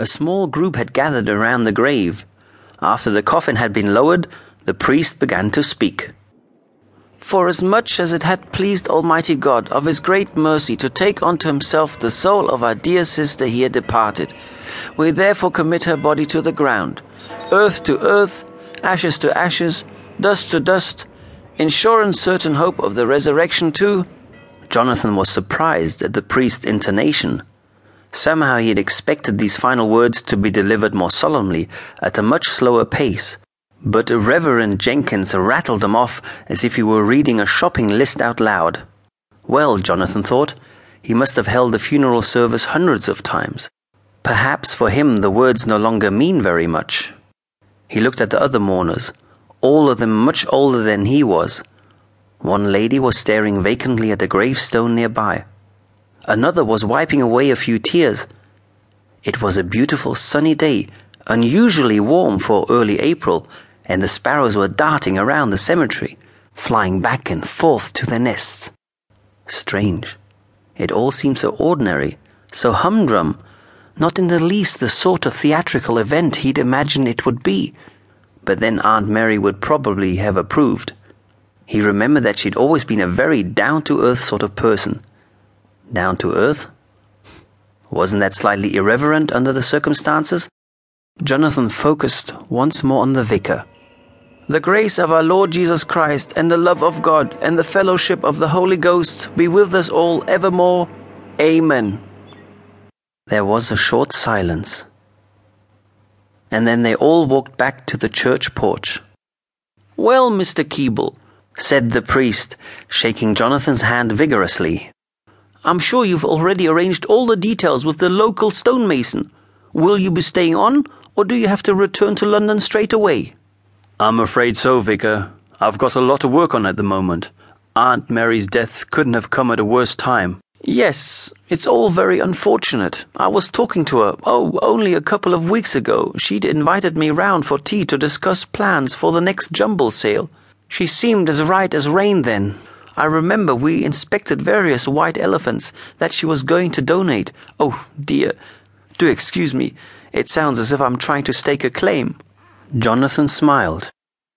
A small group had gathered around the grave. After the coffin had been lowered, the priest began to speak. Forasmuch as much as it had pleased Almighty God of His great mercy to take unto Himself the soul of our dear sister here departed, we therefore commit her body to the ground, earth to earth, ashes to ashes, dust to dust, in sure and certain hope of the resurrection too. Jonathan was surprised at the priest's intonation. Somehow he had expected these final words to be delivered more solemnly, at a much slower pace. But Reverend Jenkins rattled them off as if he were reading a shopping list out loud. Well, Jonathan thought, he must have held the funeral service hundreds of times. Perhaps for him the words no longer mean very much. He looked at the other mourners, all of them much older than he was. One lady was staring vacantly at a gravestone nearby. Another was wiping away a few tears. It was a beautiful sunny day, unusually warm for early April, and the sparrows were darting around the cemetery, flying back and forth to their nests. Strange. It all seemed so ordinary, so humdrum, not in the least the sort of theatrical event he'd imagined it would be. But then Aunt Mary would probably have approved. He remembered that she'd always been a very down to earth sort of person down to earth? Wasn't that slightly irreverent under the circumstances? Jonathan focused once more on the vicar. The grace of our Lord Jesus Christ, and the love of God, and the fellowship of the Holy Ghost be with us all evermore. Amen. There was a short silence. And then they all walked back to the church porch. Well, Mr. Keeble, said the priest, shaking Jonathan's hand vigorously. I'm sure you've already arranged all the details with the local stonemason. Will you be staying on, or do you have to return to London straight away? I'm afraid so, Vicar. I've got a lot to work on at the moment. Aunt Mary's death couldn't have come at a worse time. Yes, it's all very unfortunate. I was talking to her, oh, only a couple of weeks ago. She'd invited me round for tea to discuss plans for the next jumble sale. She seemed as right as rain then. I remember we inspected various white elephants that she was going to donate. Oh, dear. Do excuse me. It sounds as if I'm trying to stake a claim. Jonathan smiled.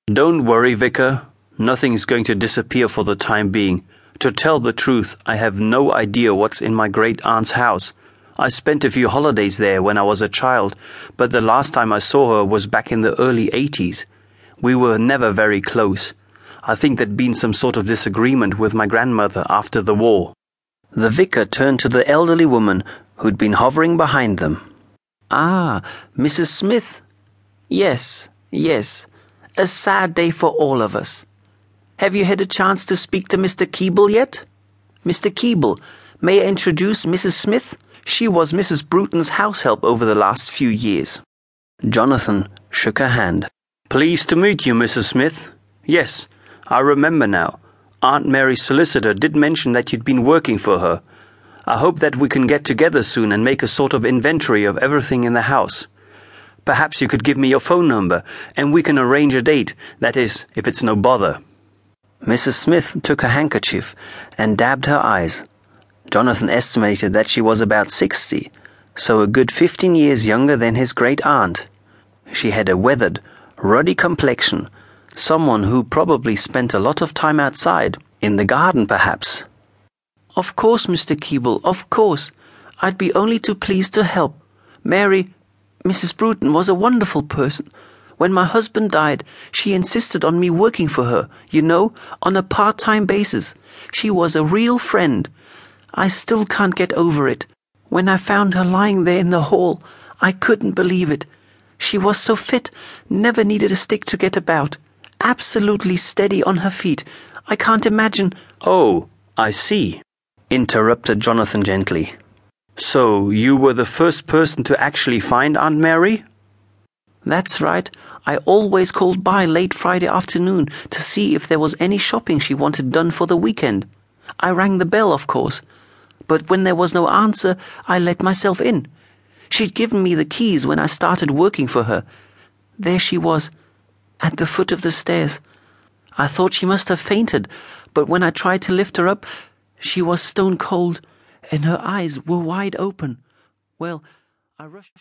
Don't worry, Vicar. Nothing's going to disappear for the time being. To tell the truth, I have no idea what's in my great aunt's house. I spent a few holidays there when I was a child, but the last time I saw her was back in the early 80s. We were never very close. I think there'd been some sort of disagreement with my grandmother after the war. The vicar turned to the elderly woman who'd been hovering behind them. Ah, Mrs. Smith. Yes, yes. A sad day for all of us. Have you had a chance to speak to Mr. Keeble yet? Mr. Keeble, may I introduce Mrs. Smith? She was Mrs. Bruton's house help over the last few years. Jonathan shook her hand. Pleased to meet you, Mrs. Smith. Yes, I remember now. Aunt Mary's solicitor did mention that you'd been working for her. I hope that we can get together soon and make a sort of inventory of everything in the house. Perhaps you could give me your phone number and we can arrange a date, that is, if it's no bother. Mrs. Smith took a handkerchief and dabbed her eyes. Jonathan estimated that she was about sixty, so a good fifteen years younger than his great aunt. She had a weathered, ruddy complexion Someone who probably spent a lot of time outside, in the garden perhaps. Of course, Mr. Keeble, of course. I'd be only too pleased to help. Mary, Mrs. Bruton, was a wonderful person. When my husband died, she insisted on me working for her, you know, on a part time basis. She was a real friend. I still can't get over it. When I found her lying there in the hall, I couldn't believe it. She was so fit, never needed a stick to get about absolutely steady on her feet. I can't imagine. Oh, I see, interrupted Jonathan gently. So you were the first person to actually find Aunt Mary? That's right. I always called by late Friday afternoon to see if there was any shopping she wanted done for the weekend. I rang the bell, of course. But when there was no answer, I let myself in. She'd given me the keys when I started working for her. There she was at the foot of the stairs. I thought she must have fainted, but when I tried to lift her up, she was stone cold, and her eyes were wide open. Well, I rushed.